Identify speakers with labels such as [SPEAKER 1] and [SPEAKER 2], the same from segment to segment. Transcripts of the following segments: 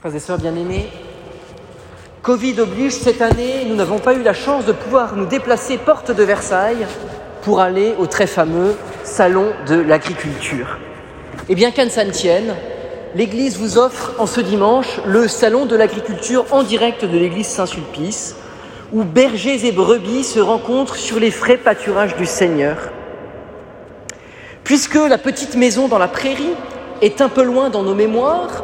[SPEAKER 1] Frères et sœurs bien-aimés, Covid oblige, cette année, nous n'avons pas eu la chance de pouvoir nous déplacer porte de Versailles pour aller au très fameux Salon de l'agriculture. Et bien qu'à ne ça ne tienne, l'Église vous offre en ce dimanche le Salon de l'agriculture en direct de l'Église Saint-Sulpice, où bergers et brebis se rencontrent sur les frais pâturages du Seigneur. Puisque la petite maison dans la prairie est un peu loin dans nos mémoires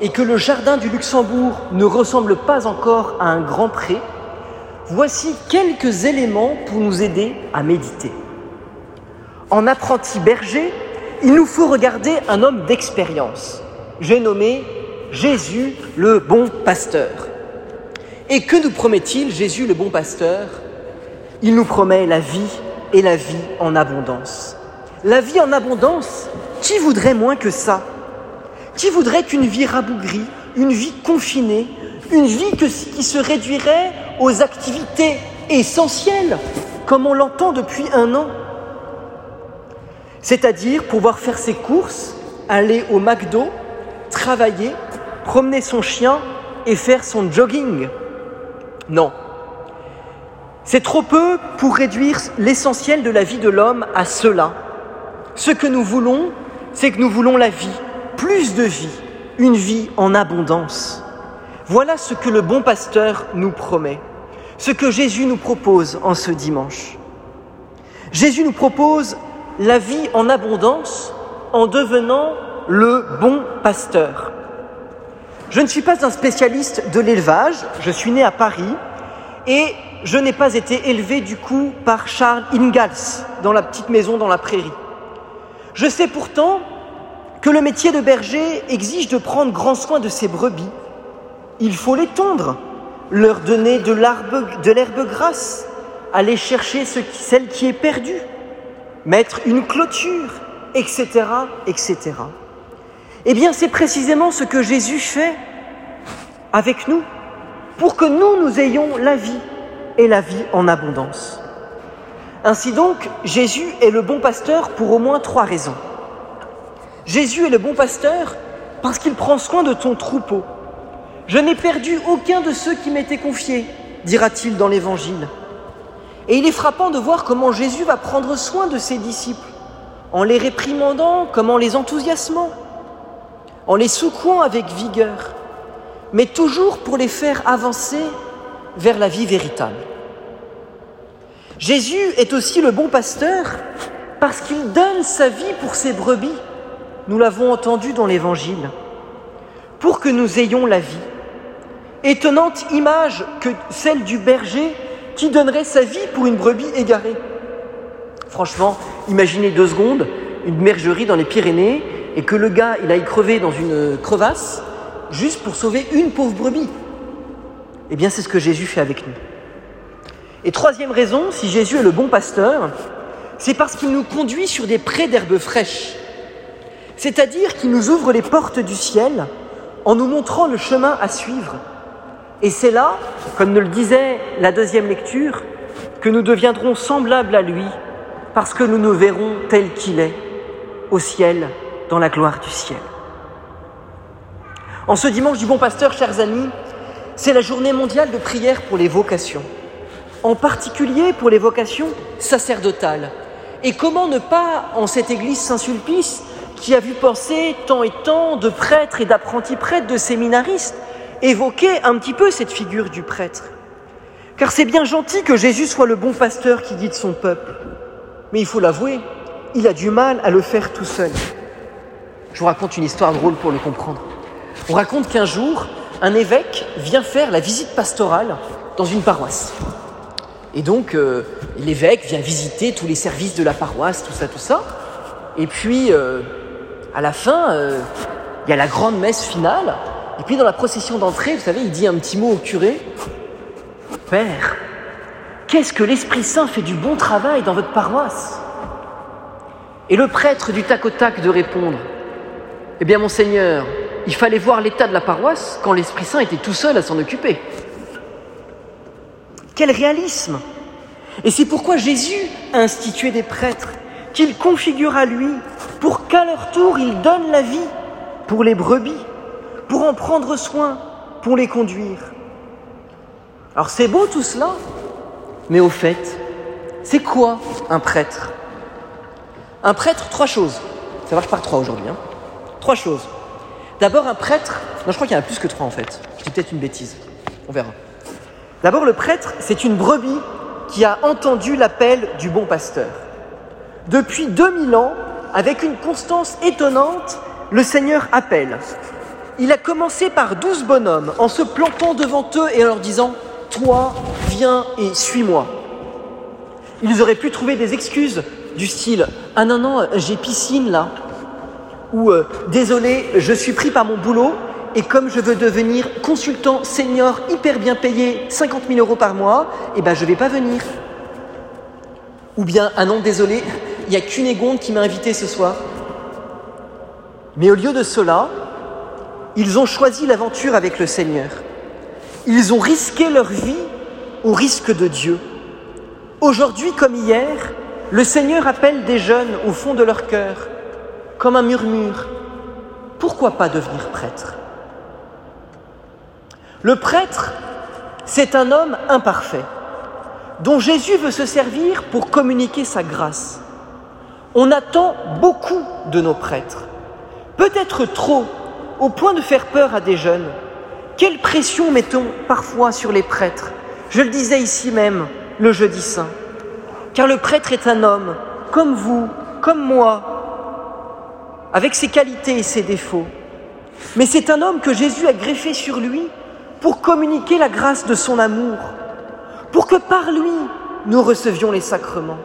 [SPEAKER 1] et que le jardin du Luxembourg ne ressemble pas encore à un grand pré, voici quelques éléments pour nous aider à méditer. En apprenti berger, il nous faut regarder un homme d'expérience. J'ai nommé Jésus le bon pasteur. Et que nous promet-il, Jésus le bon pasteur? Il nous promet la vie et la vie en abondance. La vie en abondance, qui voudrait moins que ça? Qui voudrait qu'une vie rabougrie, une vie confinée, une vie qui se réduirait aux activités essentielles, comme on l'entend depuis un an? C'est-à-dire pouvoir faire ses courses, aller au McDo, travailler, promener son chien et faire son jogging. Non. C'est trop peu pour réduire l'essentiel de la vie de l'homme à cela. Ce que nous voulons, c'est que nous voulons la vie, plus de vie, une vie en abondance. Voilà ce que le bon pasteur nous promet, ce que Jésus nous propose en ce dimanche. Jésus nous propose la vie en abondance en devenant le bon pasteur. Je ne suis pas un spécialiste de l'élevage, je suis né à Paris et je n'ai pas été élevé du coup par Charles Ingalls dans la petite maison dans la prairie. Je sais pourtant que le métier de berger exige de prendre grand soin de ses brebis. Il faut les tondre, leur donner de l'herbe grasse, aller chercher celle qui est perdue, mettre une clôture, etc., etc. Eh bien, c'est précisément ce que Jésus fait avec nous, pour que nous, nous ayons la vie et la vie en abondance. Ainsi donc, Jésus est le bon pasteur pour au moins trois raisons. Jésus est le bon pasteur parce qu'il prend soin de ton troupeau. Je n'ai perdu aucun de ceux qui m'étaient confiés, dira-t-il dans l'Évangile. Et il est frappant de voir comment Jésus va prendre soin de ses disciples, en les réprimandant comme en les enthousiasmant en les secouant avec vigueur, mais toujours pour les faire avancer vers la vie véritable. Jésus est aussi le bon pasteur parce qu'il donne sa vie pour ses brebis. Nous l'avons entendu dans l'Évangile. Pour que nous ayons la vie. Étonnante image que celle du berger qui donnerait sa vie pour une brebis égarée. Franchement, imaginez deux secondes une bergerie dans les Pyrénées et que le gars, il aille crever dans une crevasse juste pour sauver une pauvre brebis. Eh bien, c'est ce que Jésus fait avec nous. Et troisième raison, si Jésus est le bon pasteur, c'est parce qu'il nous conduit sur des prés d'herbes fraîches. C'est-à-dire qu'il nous ouvre les portes du ciel en nous montrant le chemin à suivre. Et c'est là, comme nous le disait la deuxième lecture, que nous deviendrons semblables à lui, parce que nous nous verrons tel qu'il est, au ciel dans la gloire du ciel. En ce dimanche du bon pasteur, chers amis, c'est la journée mondiale de prière pour les vocations, en particulier pour les vocations sacerdotales. Et comment ne pas, en cette église Saint-Sulpice, qui a vu penser tant et tant de prêtres et d'apprentis prêtres, de séminaristes, évoquer un petit peu cette figure du prêtre Car c'est bien gentil que Jésus soit le bon pasteur qui guide son peuple. Mais il faut l'avouer, il a du mal à le faire tout seul. Je vous raconte une histoire drôle pour le comprendre. On raconte qu'un jour, un évêque vient faire la visite pastorale dans une paroisse. Et donc, euh, l'évêque vient visiter tous les services de la paroisse, tout ça, tout ça. Et puis, euh, à la fin, euh, il y a la grande messe finale. Et puis, dans la procession d'entrée, vous savez, il dit un petit mot au curé. Père, qu'est-ce que l'Esprit Saint fait du bon travail dans votre paroisse? Et le prêtre du tac au tac de répondre eh bien, monseigneur, il fallait voir l'état de la paroisse quand l'Esprit Saint était tout seul à s'en occuper. Quel réalisme Et c'est pourquoi Jésus a institué des prêtres qu'il configure à lui pour qu'à leur tour ils donnent la vie pour les brebis, pour en prendre soin, pour les conduire. Alors c'est beau tout cela, mais au fait, c'est quoi un prêtre? Un prêtre, trois choses. Ça marche par trois aujourd'hui. Hein trois choses. D'abord, un prêtre. Non, je crois qu'il y en a plus que trois en fait. C'est peut-être une bêtise. On verra. D'abord, le prêtre, c'est une brebis qui a entendu l'appel du bon pasteur. Depuis 2000 ans, avec une constance étonnante, le Seigneur appelle. Il a commencé par douze bonhommes en se plantant devant eux et en leur disant Toi, viens et suis-moi. Ils auraient pu trouver des excuses du style Ah non, non, j'ai piscine là. Ou euh, Désolé, je suis pris par mon boulot et comme je veux devenir consultant senior hyper bien payé, 50 000 euros par mois, eh ben je vais pas venir. Ou bien, ah non, désolé, il n'y a qu'une égonde qui m'a invité ce soir. Mais au lieu de cela, ils ont choisi l'aventure avec le Seigneur. Ils ont risqué leur vie au risque de Dieu. Aujourd'hui comme hier, le Seigneur appelle des jeunes au fond de leur cœur, comme un murmure. Pourquoi pas devenir prêtre? Le prêtre, c'est un homme imparfait, dont Jésus veut se servir pour communiquer sa grâce. On attend beaucoup de nos prêtres, peut-être trop, au point de faire peur à des jeunes. Quelle pression mettons parfois sur les prêtres? Je le disais ici même, le jeudi saint. Car le prêtre est un homme, comme vous, comme moi, avec ses qualités et ses défauts. Mais c'est un homme que Jésus a greffé sur lui pour communiquer la grâce de son amour, pour que par lui nous recevions les sacrements.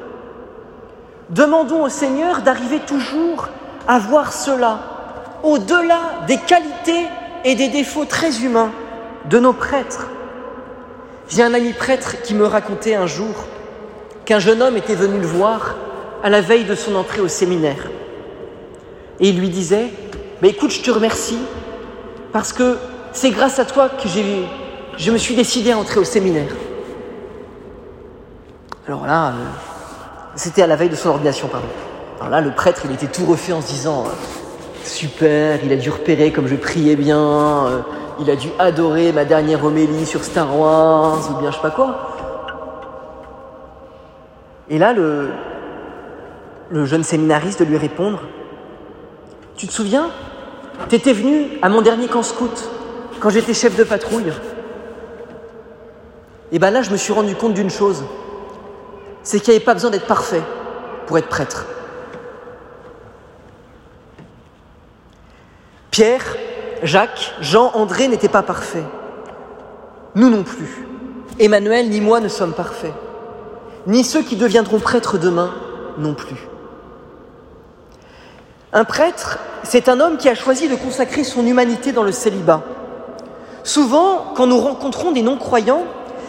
[SPEAKER 1] Demandons au Seigneur d'arriver toujours à voir cela au-delà des qualités et des défauts très humains de nos prêtres. J'ai un ami prêtre qui me racontait un jour qu'un jeune homme était venu le voir à la veille de son entrée au séminaire. Et il lui disait, mais écoute, je te remercie parce que c'est grâce à toi que j'ai, je me suis décidé à entrer au séminaire. Alors là, euh, c'était à la veille de son ordination, pardon. Alors là, le prêtre, il était tout refait en se disant, euh, super, il a dû repérer comme je priais bien, euh, il a dû adorer ma dernière homélie sur Star Wars, ou bien je sais pas quoi. Et là, le, le jeune séminariste de lui répondre, tu te souviens T'étais venu à mon dernier camp scout, quand j'étais chef de patrouille. Et bien là, je me suis rendu compte d'une chose, c'est qu'il n'y avait pas besoin d'être parfait pour être prêtre. Pierre, Jacques, Jean, André n'étaient pas parfaits. Nous non plus. Emmanuel ni moi ne sommes parfaits. Ni ceux qui deviendront prêtres demain non plus. Un prêtre, c'est un homme qui a choisi de consacrer son humanité dans le célibat. Souvent, quand nous rencontrons des non-croyants,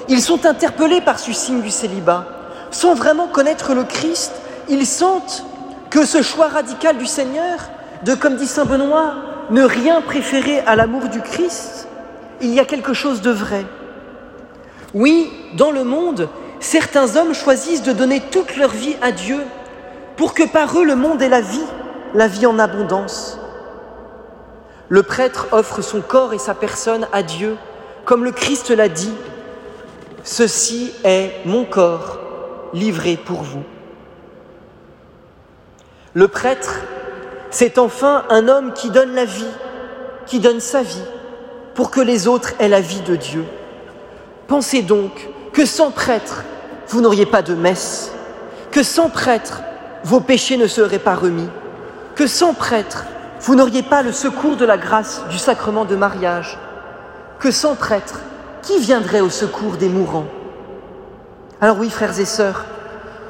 [SPEAKER 1] ils sont interpellés par ce signe du célibat. Sans vraiment connaître le Christ, ils sentent que ce choix radical du Seigneur, de, comme dit Saint Benoît, ne rien préférer à l'amour du Christ, il y a quelque chose de vrai. Oui, dans le monde, certains hommes choisissent de donner toute leur vie à Dieu pour que par eux le monde ait la vie, la vie en abondance. Le prêtre offre son corps et sa personne à Dieu, comme le Christ l'a dit, Ceci est mon corps livré pour vous. Le prêtre c'est enfin un homme qui donne la vie, qui donne sa vie, pour que les autres aient la vie de Dieu. Pensez donc que sans prêtre, vous n'auriez pas de messe, que sans prêtre, vos péchés ne seraient pas remis, que sans prêtre, vous n'auriez pas le secours de la grâce du sacrement de mariage, que sans prêtre, qui viendrait au secours des mourants? Alors oui, frères et sœurs,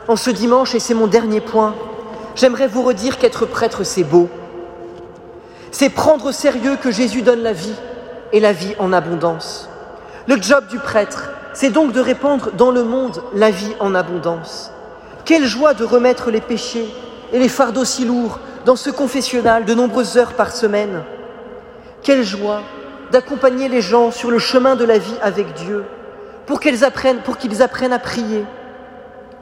[SPEAKER 1] en ce dimanche, et c'est mon dernier point, j'aimerais vous redire qu'être prêtre, c'est beau. C'est prendre au sérieux que Jésus donne la vie et la vie en abondance. Le job du prêtre, c'est donc de répandre dans le monde la vie en abondance. Quelle joie de remettre les péchés et les fardeaux si lourds dans ce confessionnal de nombreuses heures par semaine. Quelle joie d'accompagner les gens sur le chemin de la vie avec Dieu pour qu'ils apprennent, apprennent à prier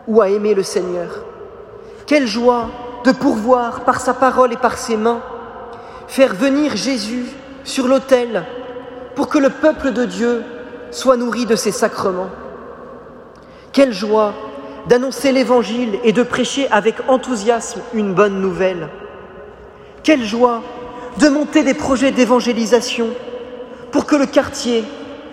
[SPEAKER 1] ou à aimer le Seigneur. Quelle joie de pourvoir par sa parole et par ses mains, faire venir Jésus sur l'autel pour que le peuple de Dieu soit nourri de ses sacrements. Quelle joie d'annoncer l'Évangile et de prêcher avec enthousiasme une bonne nouvelle. Quelle joie de monter des projets d'évangélisation pour que le quartier,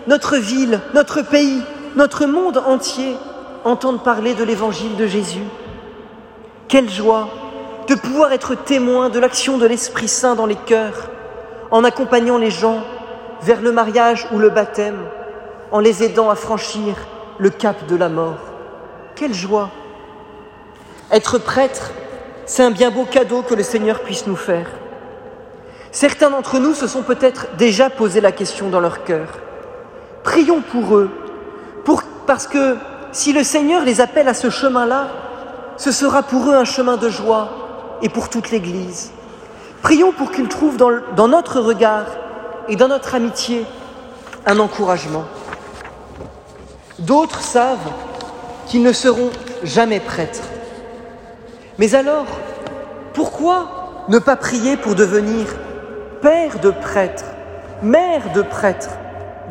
[SPEAKER 1] notre ville, notre pays, notre monde entier entendent parler de l'Évangile de Jésus. Quelle joie de pouvoir être témoin de l'action de l'Esprit Saint dans les cœurs, en accompagnant les gens vers le mariage ou le baptême, en les aidant à franchir le cap de la mort. Quelle joie Être prêtre, c'est un bien beau cadeau que le Seigneur puisse nous faire. Certains d'entre nous se sont peut-être déjà posé la question dans leur cœur. Prions pour eux, parce que si le Seigneur les appelle à ce chemin-là, ce sera pour eux un chemin de joie et pour toute l'Église. Prions pour qu'ils trouvent dans, dans notre regard et dans notre amitié un encouragement. D'autres savent qu'ils ne seront jamais prêtres. Mais alors, pourquoi ne pas prier pour devenir père de prêtre, mère de prêtre,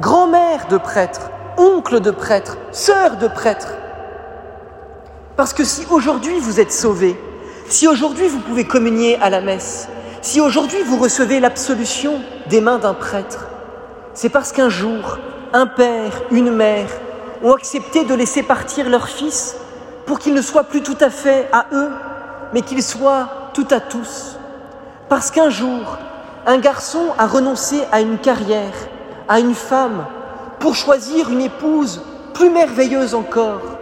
[SPEAKER 1] grand-mère de prêtre, oncle de prêtre, sœur de prêtre Parce que si aujourd'hui vous êtes sauvé, si aujourd'hui vous pouvez communier à la messe, si aujourd'hui vous recevez l'absolution des mains d'un prêtre, c'est parce qu'un jour, un père, une mère ont accepté de laisser partir leur fils pour qu'il ne soit plus tout à fait à eux, mais qu'il soit tout à tous. Parce qu'un jour, un garçon a renoncé à une carrière, à une femme, pour choisir une épouse plus merveilleuse encore,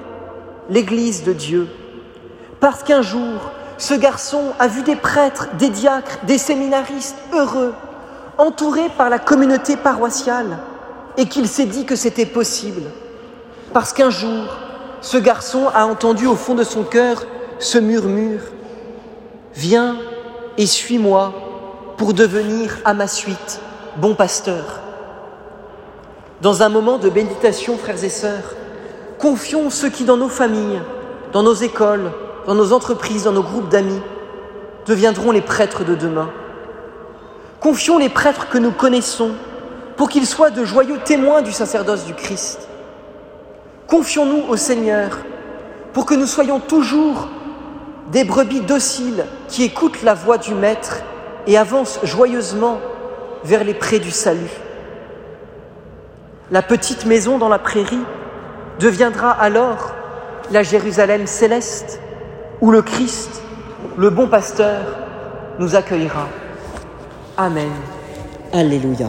[SPEAKER 1] l'Église de Dieu. Parce qu'un jour, ce garçon a vu des prêtres, des diacres, des séminaristes heureux, entourés par la communauté paroissiale, et qu'il s'est dit que c'était possible. Parce qu'un jour, ce garçon a entendu au fond de son cœur ce murmure Viens et suis-moi pour devenir à ma suite bon pasteur. Dans un moment de méditation, frères et sœurs, confions ceux qui, dans nos familles, dans nos écoles, dans nos entreprises, dans nos groupes d'amis, deviendront les prêtres de demain. Confions les prêtres que nous connaissons pour qu'ils soient de joyeux témoins du sacerdoce du Christ. Confions-nous au Seigneur pour que nous soyons toujours des brebis dociles qui écoutent la voix du Maître et avancent joyeusement vers les prés du salut. La petite maison dans la prairie deviendra alors la Jérusalem céleste où le Christ, le bon pasteur, nous accueillera. Amen.
[SPEAKER 2] Alléluia.